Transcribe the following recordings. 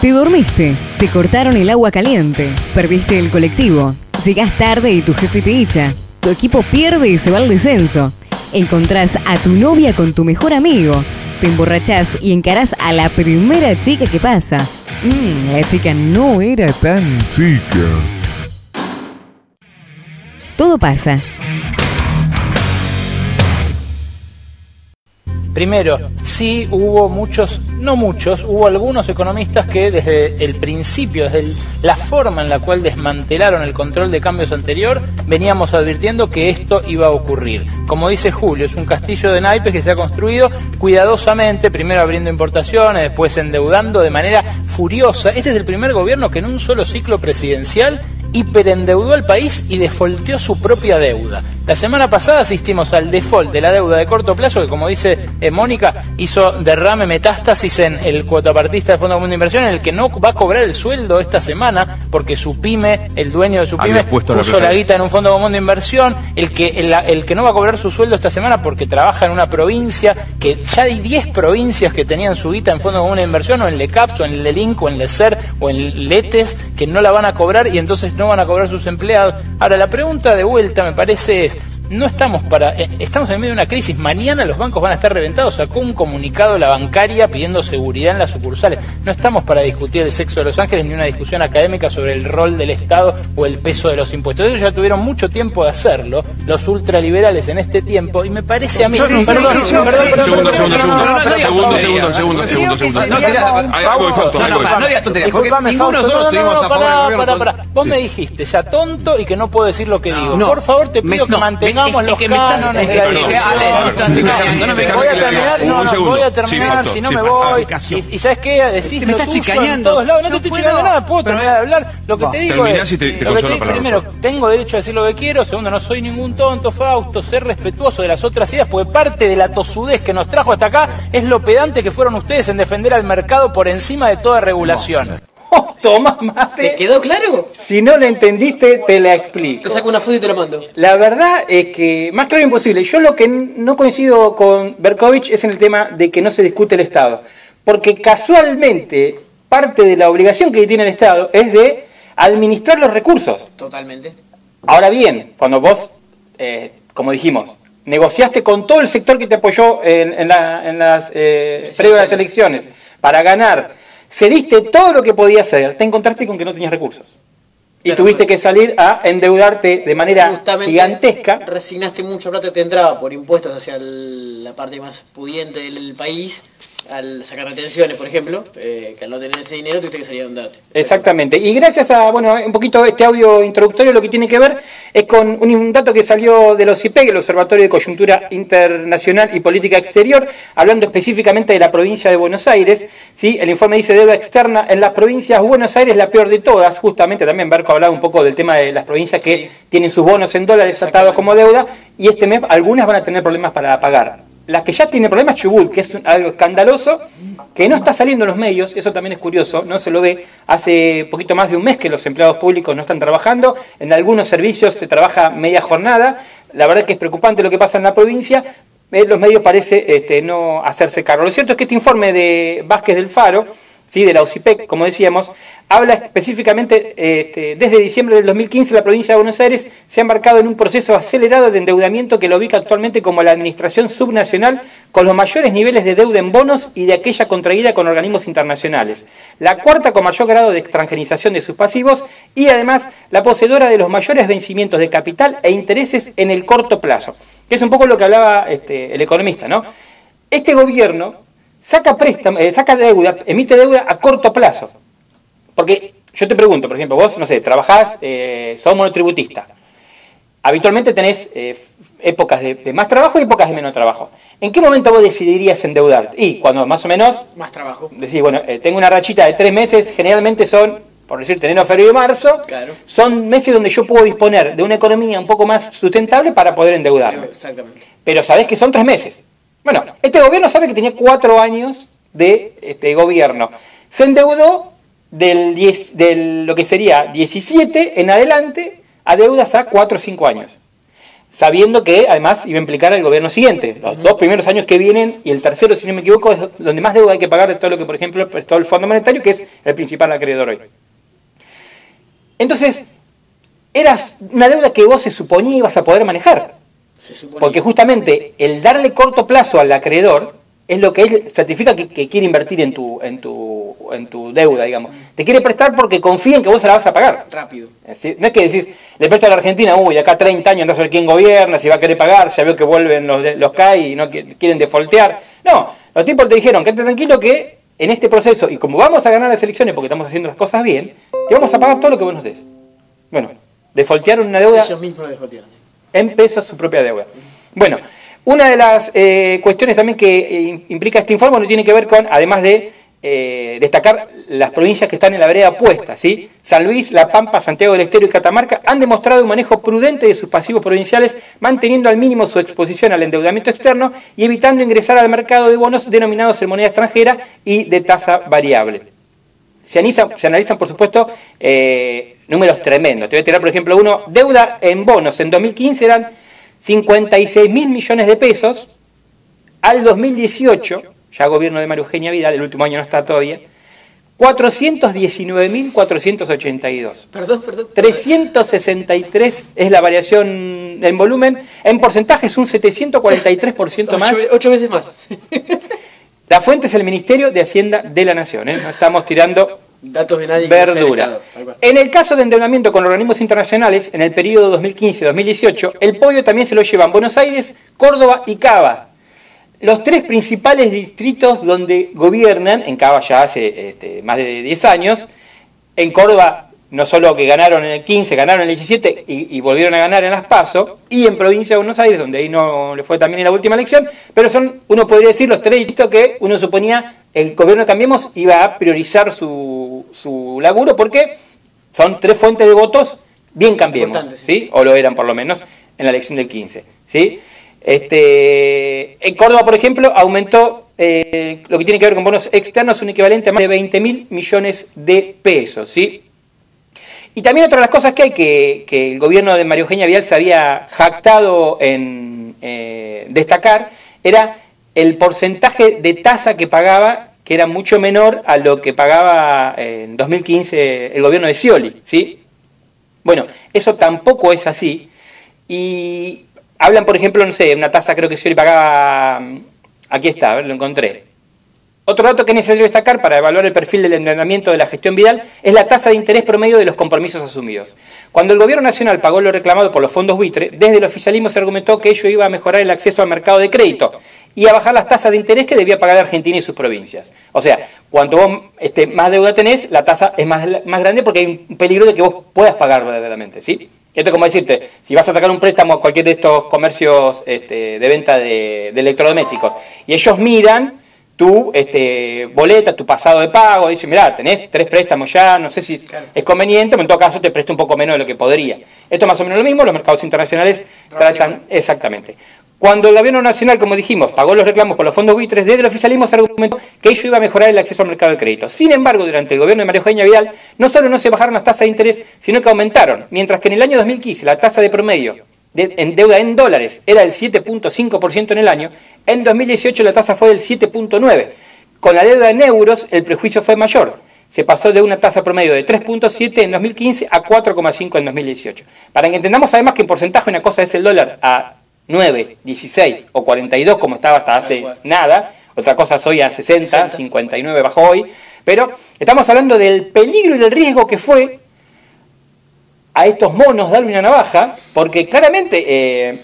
Te dormiste, te cortaron el agua caliente, perdiste el colectivo, llegás tarde y tu jefe te echa, tu equipo pierde y se va al descenso, encontrás a tu novia con tu mejor amigo, te emborrachás y encarás a la primera chica que pasa. Mm, la chica no era tan chica. Todo pasa. Primero, sí hubo muchos, no muchos, hubo algunos economistas que desde el principio, desde la forma en la cual desmantelaron el control de cambios anterior, veníamos advirtiendo que esto iba a ocurrir. Como dice Julio, es un castillo de naipes que se ha construido cuidadosamente, primero abriendo importaciones, después endeudando de manera furiosa. Este es el primer gobierno que en un solo ciclo presidencial hiperendeudó al país y defolteó su propia deuda. La semana pasada asistimos al default de la deuda de corto plazo, que como dice eh, Mónica, hizo derrame metástasis en el cuotapartista del Fondo Común de Inversión, en el que no va a cobrar el sueldo esta semana, porque su pyme, el dueño de su pyme, puso la, guita en un Fondo Común de Inversión, el que, el, que no va a cobrar su sueldo esta semana porque trabaja en una provincia, que ya hay 10 provincias que tenían su guita en Fondo Común de Inversión, o en LECAPS, o en LELINC, o en LECER, o en LETES, que no la van a cobrar y entonces no van a cobrar sus empleados. Ahora, la pregunta de vuelta me parece es, no estamos para eh, estamos en medio de una crisis. Mañana los bancos van a estar reventados. Sacó un comunicado la bancaria pidiendo seguridad en las sucursales. No estamos para discutir el sexo de los ángeles ni una discusión académica sobre el rol del Estado o el peso de los impuestos. Ellos ya tuvieron mucho tiempo de hacerlo, los ultraliberales en este tiempo, y me parece a mí. Perdón, perdón, segundo, segundo, segundo, segundo, segundo, segundo, segundo. No digas tonterías, porque ninguno de nosotros estuvimos a favor del gobierno. Vos me dijiste ya tonto y que no puedo decir lo que digo. Por favor, te pido que mantengamos Vamos los cánones de la Voy a terminar, no, no, voy a terminar, si no me voy. Y sabes qué, decís me estás chicañando. No te estoy chicañando nada, puedo terminar de hablar. Lo que te digo es, primero, tengo derecho a decir lo que quiero. Segundo, no soy ningún tonto, Fausto. Ser respetuoso de las otras ideas, porque parte de la tosudez que nos trajo hasta acá es lo pedante que fueron ustedes en defender al mercado por encima de toda regulación. toma mate. ¿Te quedó claro? Si no lo entendiste, te la explico. Te saco una foto y te la mando. La verdad es que, más claro imposible, yo lo que no coincido con Berkovich es en el tema de que no se discute el Estado. Porque casualmente, parte de la obligación que tiene el Estado es de administrar los recursos. Totalmente. Ahora bien, cuando vos, eh, como dijimos, negociaste con todo el sector que te apoyó en, las eh, previas elecciones para ganar cediste todo lo que podías hacer, te encontraste con que no tenías recursos. Y tuviste que salir a endeudarte de manera gigantesca. Resignaste mucho plata que entraba por impuestos hacia la parte más pudiente del país al sacar retenciones, por ejemplo, eh, que al no tener ese dinero tuviste que salir a darte. Exactamente. Y gracias a, bueno, un poquito este audio introductorio, lo que tiene que ver es con un, dato que salió de los el Observatorio de Coyuntura Internacional y Política Exterior, hablando específicamente de la provincia de Buenos Aires. ¿sí? El informe dice deuda externa en las provincias, Buenos Aires la peor de todas, justamente también Berco hablaba un poco del tema de las provincias que tienen sus bonos en dólares atados como deuda, y este mes algunas van a tener problemas para pagar la que ya tiene problemas Chubut, que es algo escandaloso, que no está saliendo en los medios, eso también es curioso, no se lo ve. Hace poquito más de un mes que los empleados públicos no están trabajando, en algunos servicios se trabaja media jornada, la verdad que es preocupante lo que pasa en la provincia, eh, los medios parece este, no hacerse cargo. Lo cierto es que este informe de Vázquez del Faro, ¿sí? de la OCIPEC, como decíamos, habla específicamente, este, desde diciembre del 2015 la provincia de Buenos Aires se ha embarcado en un proceso acelerado de endeudamiento que lo ubica actualmente como la administración subnacional con los mayores niveles de deuda en bonos y de aquella contraída con organismos internacionales. La cuarta con mayor grado de extranjerización de sus pasivos y además la poseedora de los mayores vencimientos de capital e intereses en el corto plazo. Es un poco lo que hablaba este, el economista, ¿no? Este gobierno saca, préstamo, eh, saca deuda, emite deuda a corto plazo. Porque yo te pregunto, por ejemplo, vos, no sé, trabajás, eh, sos monotributista. Habitualmente tenés eh, épocas de, más trabajo y épocas de menos trabajo. ¿En qué momento vos decidirías endeudarte? Y cuando más o menos... Más trabajo. Decís, bueno, tengo una rachita de tres meses, generalmente son, por decirte, enero, febrero y marzo, claro. son meses donde yo puedo disponer de una economía un poco más sustentable para poder endeudarme. Exactamente. Pero sabés que son tres meses. Bueno, este gobierno sabe que tenía cuatro años de este gobierno. Se endeudó del, 10, lo que sería 17 en adelante a deudas a 4 o 5 años. sabiendo que además iba a implicar al gobierno siguiente. Los dos primeros años que vienen y el tercero, si no me equivoco, es donde más deuda hay que pagar de todo lo que, por ejemplo, prestó el Fondo Monetario, que es el principal acreedor hoy. Entonces, era una deuda que vos se suponía ibas a poder manejar. Porque justamente el darle corto plazo al acreedor es lo que él certifica que, quiere invertir en tu, en, tu, en tu deuda, digamos. Te quiere prestar porque confía en que vos se la vas a pagar. Rápido. No es que decís, le presto a la Argentina, uy, acá 30 años no sé quién gobierna, si va a querer pagar, ya veo que vuelven los, los CAI y no quieren defoltear. No, los tipos te dijeron, quédate tranquilo que en este proceso, y como vamos a ganar las elecciones porque estamos haciendo las cosas bien, te vamos a pagar todo lo que vos nos des. Bueno, defoltearon una deuda. Ellos mismos defoltearon. En pesos su propia deuda. Bueno, una de las eh, cuestiones también que eh, implica este informe no tiene que ver con, además de eh, destacar las provincias que están en la vereda opuesta, ¿sí? San Luis, La Pampa, Santiago del Estero y Catamarca han demostrado un manejo prudente de sus pasivos provinciales, manteniendo al mínimo su exposición al endeudamiento externo y evitando ingresar al mercado de bonos denominados en moneda extranjera y de tasa variable. Se, analizan, por supuesto, números tremendos. Te voy a tirar, por ejemplo, uno, deuda en bonos en 2015 eran 56 mil millones de pesos, al 2018, ya gobierno de María Eugenia Vidal, el último año no está todavía, 419.482. Perdón, perdón. 363 es la variación en volumen. En porcentaje es un 743% más. Ocho, veces más. la fuente es el Ministerio de Hacienda de la Nación. ¿eh? No estamos tirando Datos de nadie verdura. En el caso de endeudamiento con organismos internacionales, en el periodo 2015-2018, el podio también se lo llevan Buenos Aires, Córdoba y Cava. Los tres principales distritos donde gobiernan, en Cava ya hace este, más de 10 años, en Córdoba no solo que ganaron en el 15, ganaron en el 17 y, volvieron a ganar en las PASO, y en provincia de Buenos Aires, donde ahí no le fue también en la última elección, pero son, uno podría decir, los tres distritos que uno suponía el gobierno de Cambiemos iba a priorizar su, su laburo porque son tres fuentes de votos bien Cambiemos, sí. o lo eran por lo menos en la elección del 15. ¿sí? Este, en Córdoba, por ejemplo, aumentó eh, lo que tiene que ver con bonos externos, un equivalente a más de 20 mil millones de pesos. ¿sí? Y también otra de las cosas que hay que, el gobierno de María Eugenia Vial se había jactado en eh, destacar era el porcentaje de tasa que pagaba, que era mucho menor a lo que pagaba en 2015 el gobierno de Scioli. ¿sí? Bueno, eso tampoco es así. Y hablan, por ejemplo, no sé, una tasa creo que Scioli pagaba, aquí está, a ver, lo encontré, otro dato que es necesario destacar para evaluar el perfil del entrenamiento de la gestión Vidal es la tasa de interés promedio de los compromisos asumidos. Cuando el gobierno nacional pagó lo reclamado por los fondos buitre, desde el oficialismo se argumentó que ello iba a mejorar el acceso al mercado de crédito y a bajar las tasas de interés que debía pagar Argentina y sus provincias. O sea, cuanto vos este, más deuda tenés, la tasa es más, grande porque hay un peligro de que vos puedas pagar verdaderamente, ¿sí? Esto es como decirte, si vas a sacar un préstamo a cualquier de estos comercios este, de venta de electrodomésticos y ellos miran tu este, boleta, tu pasado de pago, dice, mira, tenés tres préstamos ya, no sé si es conveniente, pero en todo caso te presto un poco menos de lo que podría. Esto es más o menos lo mismo, los mercados internacionales tratan exactamente. Cuando el gobierno nacional, como dijimos, pagó los reclamos por los fondos buitres, desde el oficialismo se argumentó que ello iba a mejorar el acceso al mercado de crédito. Sin embargo, durante el gobierno de María Eugenia Vidal, no solo no se bajaron las tasas de interés, sino que aumentaron, mientras que en el año 2015 la tasa de promedio en deuda en dólares era el 7.5% en el año, en 2018 la tasa fue del 7.9%. Con la deuda en euros el prejuicio fue mayor. Se pasó de una tasa promedio de 3.7 en 2015 a 4.5 en 2018. Para que entendamos además que en porcentaje una cosa es el dólar a 9, 16 o 42 como estaba hasta hace nada, otra cosa es hoy a 60, 59 bajo hoy, pero estamos hablando del peligro y el riesgo que fue a estos monos darle una navaja, porque claramente eh,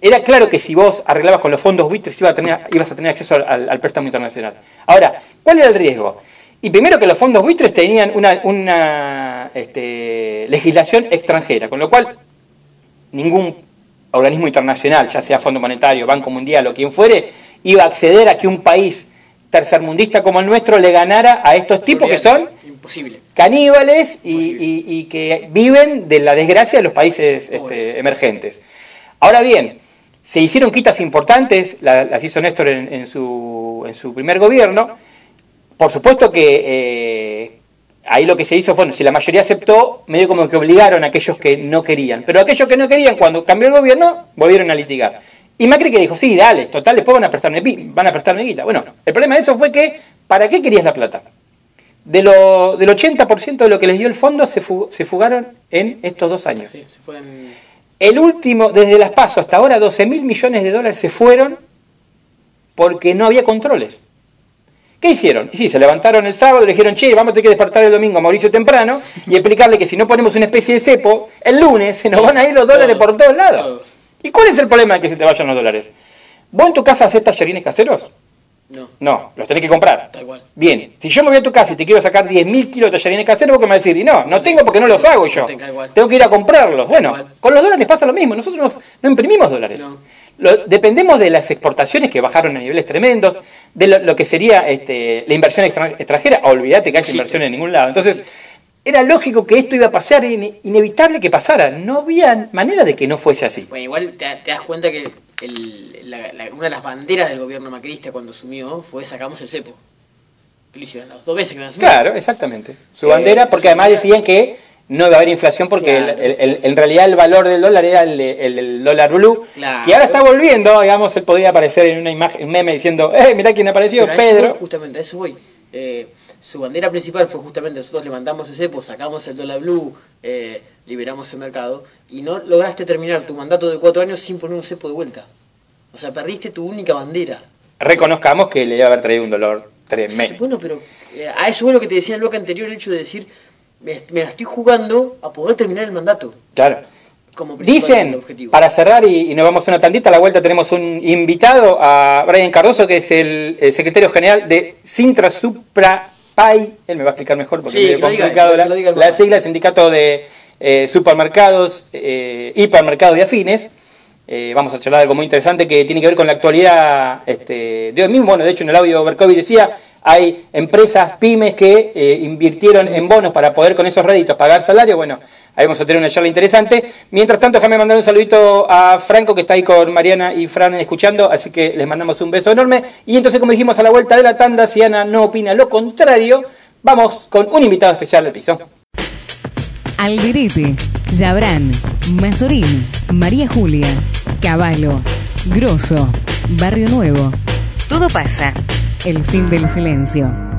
era claro que si vos arreglabas con los fondos buitres ibas a tener, ibas a tener acceso al, préstamo internacional. Ahora, ¿cuál era el riesgo? Y primero que los fondos buitres tenían una, este, legislación extranjera, con lo cual ningún organismo internacional, ya sea Fondo Monetario, Banco Mundial o quien fuere, iba a acceder a que un país tercermundista como el nuestro le ganara a estos tipos que son caníbales y, que viven de la desgracia de los países este, emergentes. Ahora bien, se hicieron quitas importantes, las hizo Néstor en, su, primer gobierno. Por supuesto que eh, ahí lo que se hizo fue, si la mayoría aceptó, medio como que obligaron a aquellos que no querían. Pero aquellos que no querían, cuando cambió el gobierno, volvieron a litigar. Y Macri que dijo, sí, dale, total, después van a prestarme, van a prestarme guita. Bueno, el problema de eso fue que, ¿para qué querías la plata? De lo, del 80% de lo que les dio el fondo se, se fugaron en estos dos años. Sí, se. El último, desde las pasos hasta ahora, 12 mil millones de dólares se fueron porque no había controles. ¿Qué hicieron? Y sí, se levantaron el sábado le dijeron, che, vamos a tener que despertar el domingo a Mauricio temprano y explicarle que si no ponemos una especie de cepo, el lunes se nos van a ir los dólares por todos lados. ¿Y cuál es el problema de que se te vayan los dólares? ¿Vos en tu casa haces tallarines caseros? No. No, los tenés que comprar. Tal cual. Bien, si yo me voy a tu casa y te quiero sacar 10.000 kilos de tallarines caseros, vos que me vas a decir, y no, no tengo porque no los hago yo. Tengo que ir a comprarlos. Bueno, con los dólares pasa lo mismo. Nosotros no, imprimimos dólares. dependemos de las exportaciones que bajaron a niveles tremendos, de lo, que sería este, la inversión extranjera. Olvídate que hay inversión en ningún lado. Entonces, era lógico que esto iba a pasar, inevitable que pasara. No había manera de que no fuese así. Bueno, igual te, te das cuenta que una de las banderas del gobierno macrista cuando asumió fue sacamos el cepo. Lo hicieron las dos veces que lo Claro, exactamente. Su bandera, porque además decían que no iba a haber inflación porque en realidad el valor del dólar era el, dólar blue, que ahora está volviendo, digamos, él podría aparecer en una imagen, un meme diciendo, eh, mirá quién apareció, Pedro. justamente, a eso voy. Eh, su bandera principal fue justamente nosotros levantamos ese cepo, sacamos el dólar blue, eh, liberamos el mercado, y no lograste terminar tu mandato de cuatro años sin poner un cepo de vuelta. O sea, perdiste tu única bandera. Reconozcamos que le iba a haber traído un dolor tremendo. Bueno, pero eh, a eso es lo que te decía el bloque anterior, el hecho de decir, me, la estoy jugando a poder terminar el mandato. Claro. Como Dicen, para cerrar y, nos vamos una tantita, a la vuelta tenemos un invitado a Brian Cardoso, que es el, secretario general de Sintra Supra Pai. Él me va a explicar mejor porque es complicado la, la sigla del sindicato de eh, supermercados, eh, hipermercados y afines. Eh, vamos a charlar de algo muy interesante que tiene que ver con la actualidad este, de hoy mismo. Bueno, de hecho en el audio Berkovi decía, hay empresas, pymes que eh, invirtieron en bonos para poder con esos réditos pagar salario. Bueno, ahí vamos a tener una charla interesante. Mientras tanto, déjame mandar un saludito a Franco que está ahí con Mariana y Fran escuchando, así que les mandamos un beso enorme. Y entonces, como dijimos a la vuelta de la tanda, si Ana no opina lo contrario, vamos con un invitado especial del piso. Alderete, Yabrán, Mazorín, María Julia, Caballo, Grosso, Barrio Nuevo. Todo pasa. El fin del silencio.